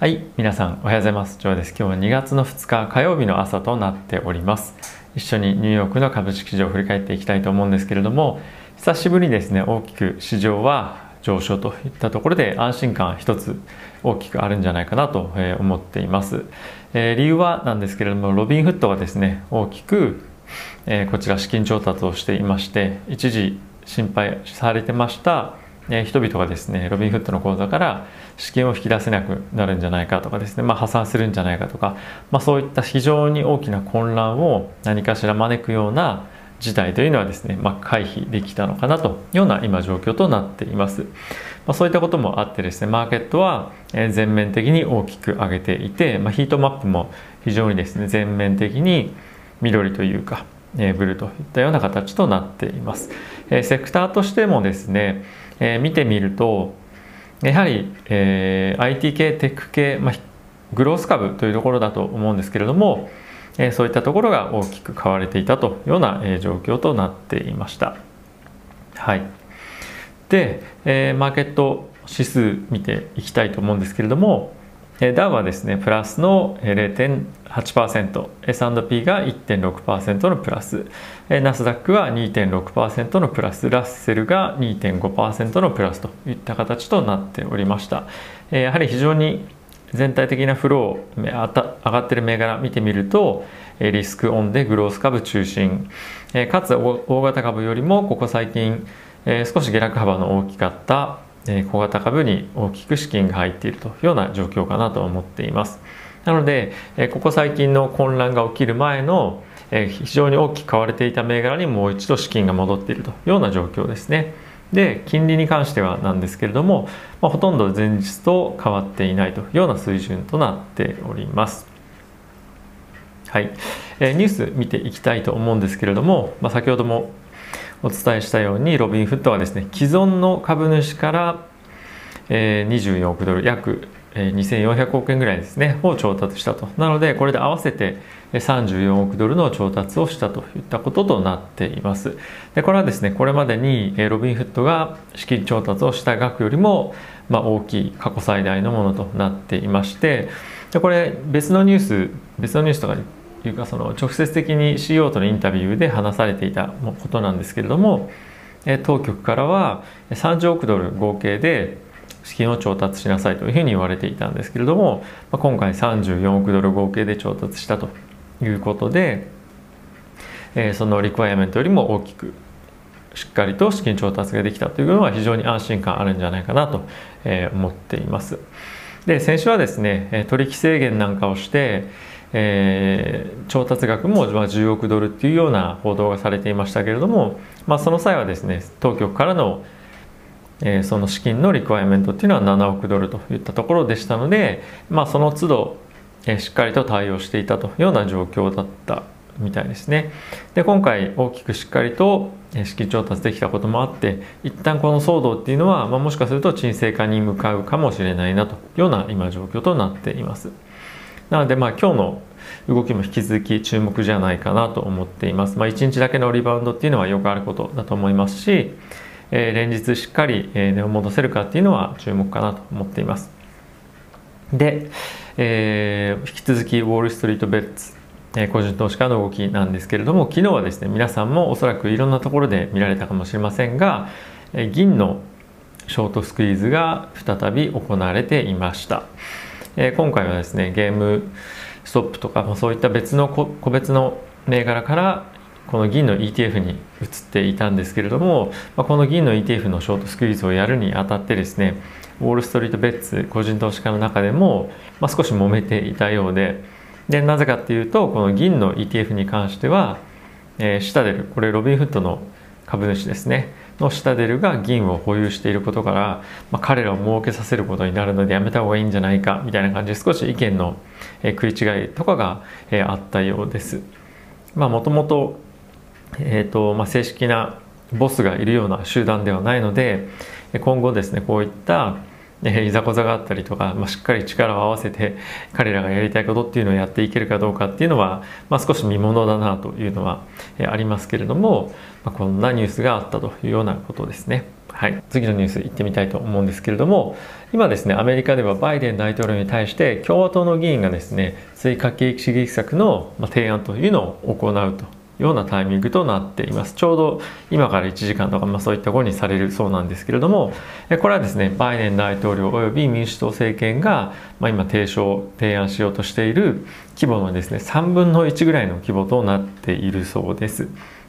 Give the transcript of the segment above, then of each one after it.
はい、皆さんおはようございます。ジョーです。今日は2月の2日火曜日の朝となっております。一緒にニューヨークの株式市場を振り返っていきたいと思うんですけれども、久しぶりにですね、大きく市場は上昇といったところで安心感一つ大きくあるんじゃないかなと思っています。えー、理由はなんですけれども、ロビンフットがですね、大きく、えー、こちら資金調達をしていまして、一時心配されてましたえ人々がですねロビンフットの口座から資金を引き出せなくなるんじゃないかとかですね、まあ、破産するんじゃないかとか、まあ、そういった非常に大きな混乱を何かしら招くような事態というのはですね、まあ、回避できたのかなというような今状況となっています、まあ、そういったこともあってですねマーケットは全面的に大きく上げていて、まあ、ヒートマップも非常にですね全面的に緑というかブルーといったような形となっています。えセクターとしてもですねえー、見てみるとやはり、えー、IT 系テック系、まあ、グロース株というところだと思うんですけれども、えー、そういったところが大きく買われていたというような、えー、状況となっていました。はい、で、えー、マーケット指数見ていきたいと思うんですけれどもダウはですねプラスの 0.8%S&P が1.6%のプラス。ナスダックは2.6%のプラス。ラッセルが2.5%のプラスといった形となっておりました。やはり非常に全体的なフロー上がってる銘柄見てみるとリスクオンでグロース株中心。かつ大型株よりもここ最近少し下落幅の大きかった小型株に大きく資金が入っているというような状況かなと思っています。なので、ここ最近の混乱が起きる前の非常に大きく買われていた銘柄にもう一度資金が戻っているというような状況ですね。で、金利に関してはなんですけれども、まあ、ほとんど前日と変わっていないというような水準となっております。はい、えニュース見ていきたいと思うんですけれども、まあ、先ほどもお伝えしたようにロビンフットはですね既存の株主から、24億ドル約、2400億円ぐらいですねを調達したと。なのでこれで合わせて34億ドルの調達をしたといったこととなっています。でこれはですねこれまでにロビンフットが資金調達をした額よりも、ま、大きい過去最大のものとなっていましてでこれ別のニュース別のニュースとかいうかその直接的に CO とのインタビューで話されていたことなんですけれども当局からは30億ドル合計で資金を調達しなさいというふうに言われていたんですけれども今回34億ドル合計で調達したということでそのリクワイアメントよりも大きくしっかりと資金調達ができたというのは非常に安心感あるんじゃないかなと思っています。で先週はですね取引制限なんかをしてえー、調達額も10億ドルっていうような報道がされていましたけれども、まあ、その際はですね当局からの、えー、その資金のリクワイアメントっていうのは7億ドルといったところでしたので、まあ、その都度、えー、しっかりと対応していたというような状況だったみたいですね。で今回大きくしっかりと資金調達できたこともあって一旦この騒動っていうのは、まあ、もしかすると沈静化に向かうかもしれないなというような今状況となっています。なのでまあ今日の動きも引き続き注目じゃないかなと思っています。まあ、1日だけのリバウンドっていうのはよくあることだと思いますし、えー、連日しっかり値を戻せるかっていうのは注目かなと思っています。で、えー、引き続きウォール・ストリート・ベッツ、えー、個人投資家の動きなんですけれども昨日はですね皆さんもおそらくいろんなところで見られたかもしれませんが、えー、銀のショートスクイーズが再び行われていました。えー、今回はですねゲームストップとか、ま、そういった別の個別の銘柄からこの銀の ETF に移っていたんですけれども、まあ、この銀の ETF のショートスクイーズをやるにあたってですねウォール・ストリート・ベッツ個人投資家の中でも、まあ、少し揉めていたようででなぜかっていうとこの銀の ETF に関しては、えー、シタデルこれロビンフットの株主ですね。のシタデルが銀を保有していることから、まあ、彼らを儲けさせることになるのでやめた方がいいんじゃないかみたいな感じで少し意見の、え、食い違いとかが、え、あったようです。まあもともと,、えーとまあ、正式なボスがいるような集団ではないので今後ですねこういった、えいざこざがあったりとか、まあ、しっかり力を合わせて彼らがやりたいことっていうのをやっていけるかどうかっていうのは、まあ、少し見ものだなというのは、えありますけれども、まあ、こんなニュースがあったというようなことですね。はい、次のニュース行ってみたいと思うんですけれども今ですねアメリカではバイデン大統領に対して共和党の議員がですね追加景気刺激策の提案というのを行うとようなタイミングとなっています。ちょうど今から1時間とか、まあ、そういった後にされるそうなんですけれどもこれはですねバイデン大統領および民主党政権が、まあ、今提唱提案しようとしている規模のですね3分の1ぐらいの規模となっているそうです。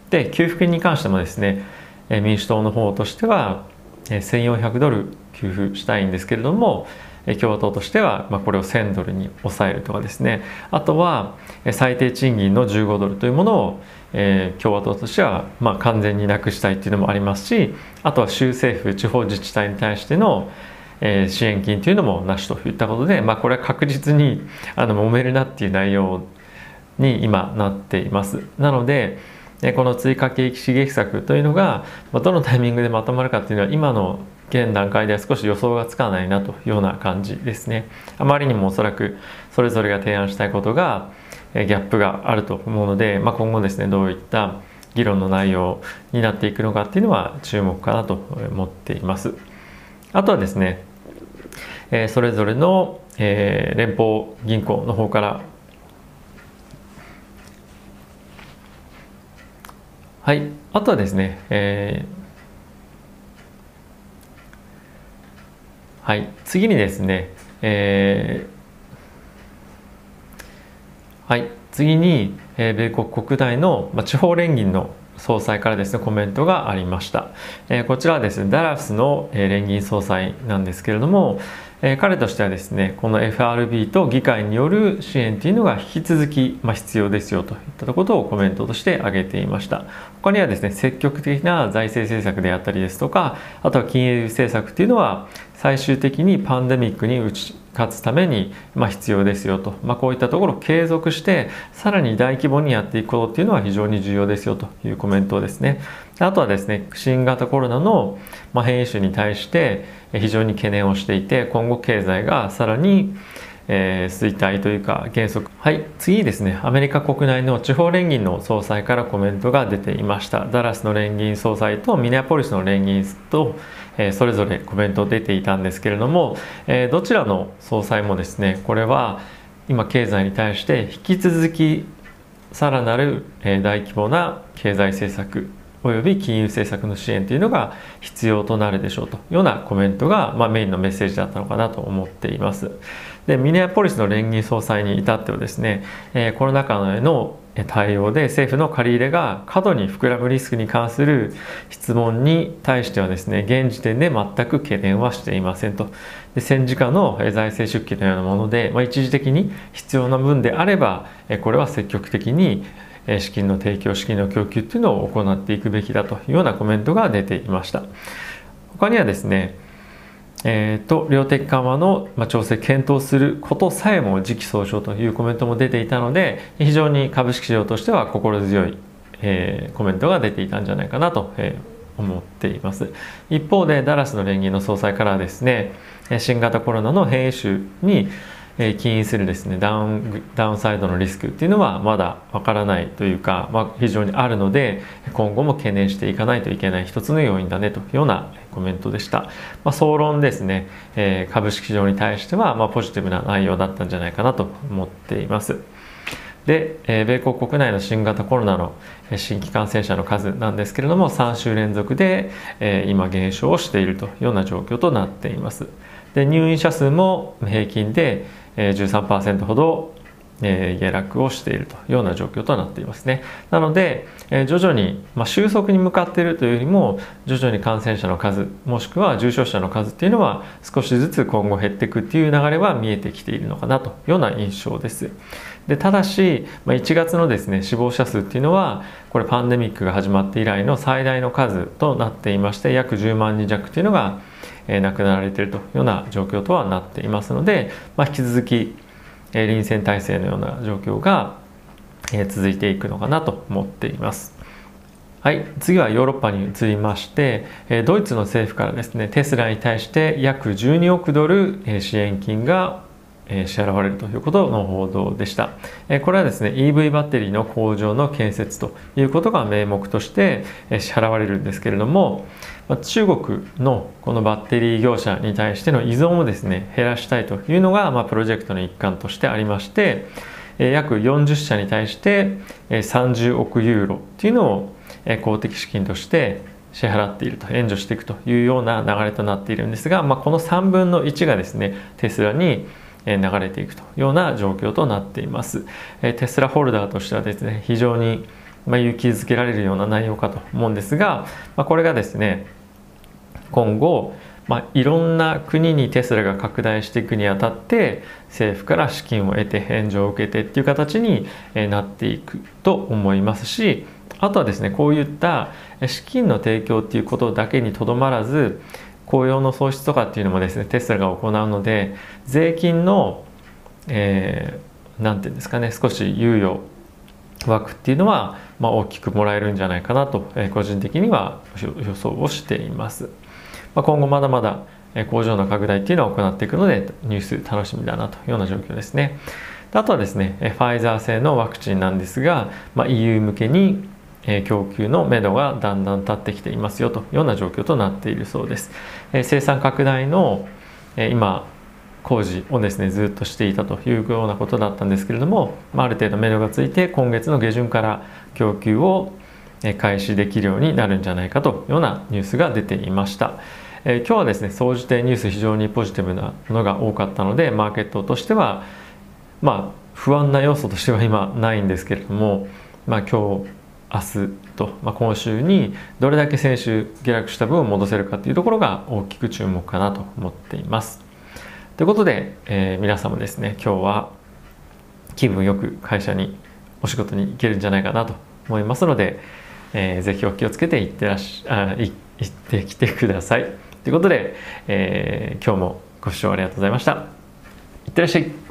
で給付金に関してもですね民主党の方としては1400ドル給付したいんですけれども共和党としては、まあ、これを1000ドルに抑えるとかですね。あとは最低賃金の15ドルというものを、えー、共和党としては、まあ、完全になくしたいっていうのもありますしあとは州政府地方自治体に対してのえー、支援金というのもなしといったことで、まあ、これは確実にあの揉めるなっていう内容に今なっています。なのでこの追加景気刺激策というのがどのタイミングでまとまるかっていうのは今の現段階では少し予想がつかないなというような感じですねあまりにもおそらくそれぞれが提案したいことがギャップがあると思うので、まあ、今後ですねどういった議論の内容になっていくのかっていうのは注目かなと思っています。あとはですねえそれぞれのえ連邦銀行の方からはいあとはですね、えーはい、次にですね、えー、はい、次に、え、米国国内の、ま、地方連銀の総裁からですねコメントがありました、え、こちらはですねダラスの、え、連銀総裁なんですけれども、え、彼としてはですねこの FRB と議会による支援というのが引き続き、ま、必要ですよといったことをコメントとして挙げていました。他にはですね積極的な財政政策であったりですとかあとは金融政策っていうのは最終的にパンデミックに打ち勝つために、まあ、必要ですよと、まあ、こういったところを継続してさらに大規模にやっていくことっていうのは非常に重要ですよというコメントですね。あとはですね新型コロナの変異種に対して非常に懸念をしていて今後経済がさらにえー、衰退というか減速。はい次ですね。アメリカ国内の地方連銀の総裁からコメントが出ていました。ダラスの連銀総裁とミネアポリスの連銀と、えー、それぞれコメント出ていたんですけれども、えー、どちらの総裁もですねこれは今経済に対して引き続きさらなるえ大規模な経済政策および金融政策の支援というのが必要となるでしょうというようなコメントが、まあ、メインのメッセージだったのかなと思っています。でミネアポリスの連銀総裁に至ってはですね、えー、コロナ禍への対応で政府の借り入れが過度に膨らむリスクに関する質問に対してはですね現時点で全く懸念はしていませんと。で戦時下の財政出金のようなもので、まあ、一時的に必要な分であればこれは積極的に資金の提供資金の供給っていうのを行っていくべきだというようなコメントが出ていました。他にはですねえーと、量的緩和の、ま、調整検討することさえも時期尚早というコメントも出ていたので非常に株式市場としては心強い、えー、コメントが出ていたんじゃないかなと、えー、思っています。一方でダラスの連銀の総裁からはですね新型コロナの変異種にえ起因するですねダウンダウンサイドのリスクっていうのはまだわからないというか、まあ、非常にあるので今後も懸念していかないといけない一つの要因だねというようなコメントでした、まあ、総論ですね、えー、株式市場に対してはまポジティブな内容だったんじゃないかなと思っています。で、え、米国国内の新型コロナの新規感染者の数なんですけれども3週連続で、え、今減少をしているというような状況となっています。で入院者数も平均で13%ほど下落をしているというような状況となっていますね。なので徐々に、まあ、収束に向かっているというよりも徐々に感染者の数もしくは重症者の数っていうのは少しずつ今後減っていくっていう流れは見えてきているのかなというような印象です。でただし、まあ、1月のですね死亡者数っていうのはこれパンデミックが始まって以来の最大の数となっていまして約10万人弱っていうのがえ亡くなられているというような状況とはなっていますので、まあ、引き続き、え臨戦態勢のような状況が、え続いていくのかなと思っています。はい、次はヨーロッパに移りまして、えドイツの政府からですね、テスラに対して約12億ドルえ支援金が支払われるということの報道でした。これはですね、EV バッテリーの工場の建設ということが名目として支払われるんですけれども、中国のこのバッテリー業者に対しての依存をですね、減らしたいというのが、まあ、プロジェクトの一環としてありまして、約40社に対して30億ユーロというのを公的資金として支払っていると援助していくというような流れとなっているんですが、まあ、この3分の1がですねテスラに流れていくというような状況となっています。テスラホルダーとしてはですね非常に勇気づけられるような内容かと思うんですが、まあ、これがですね今後まあ、いろんな国にテスラが拡大していくにあたって政府から資金を得て援助を受けてっていう形になっていくと思いますしあとはですねこういった資金の提供っていうことだけにとどまらず雇用の創出とかっていうのもですねテスラが行うので税金の何、えー、て言うんですかね少し猶予枠っていうのは、まあ、大きくもらえるんじゃないかなと、え、個人的には予想をしています。まあ、今後まだまだ工場の拡大っていうのを行っていくのでニュース楽しみだなというような状況ですね。あとはですねファイザー製のワクチンなんですが、まあ、EU 向けに供給のめどがだんだん立ってきていますよというような状況となっているそうです。生産拡大の今工事をですねずっとしていたというようなことだったんですけれどもまある程度めどがついて今月の下旬から供給を開始できるようになるんじゃないかというようなニュースが出ていました。え今日はですね総じてニュース非常にポジティブなものが多かったのでマーケットとしてはまあ不安な要素としては今ないんですけれども、まあ、今日明日と、まあ、今週にどれだけ先週下落した分を戻せるかというところが大きく注目かなと思っています。ということで、えー、皆様ですね今日は気分よく会社にお仕事に行けるんじゃないかなと思いますので、えー、ぜひお気をつけて行ってらっしゃ行ってきてください。ということで、えー、今日もご視聴ありがとうございました。いってらっしゃい。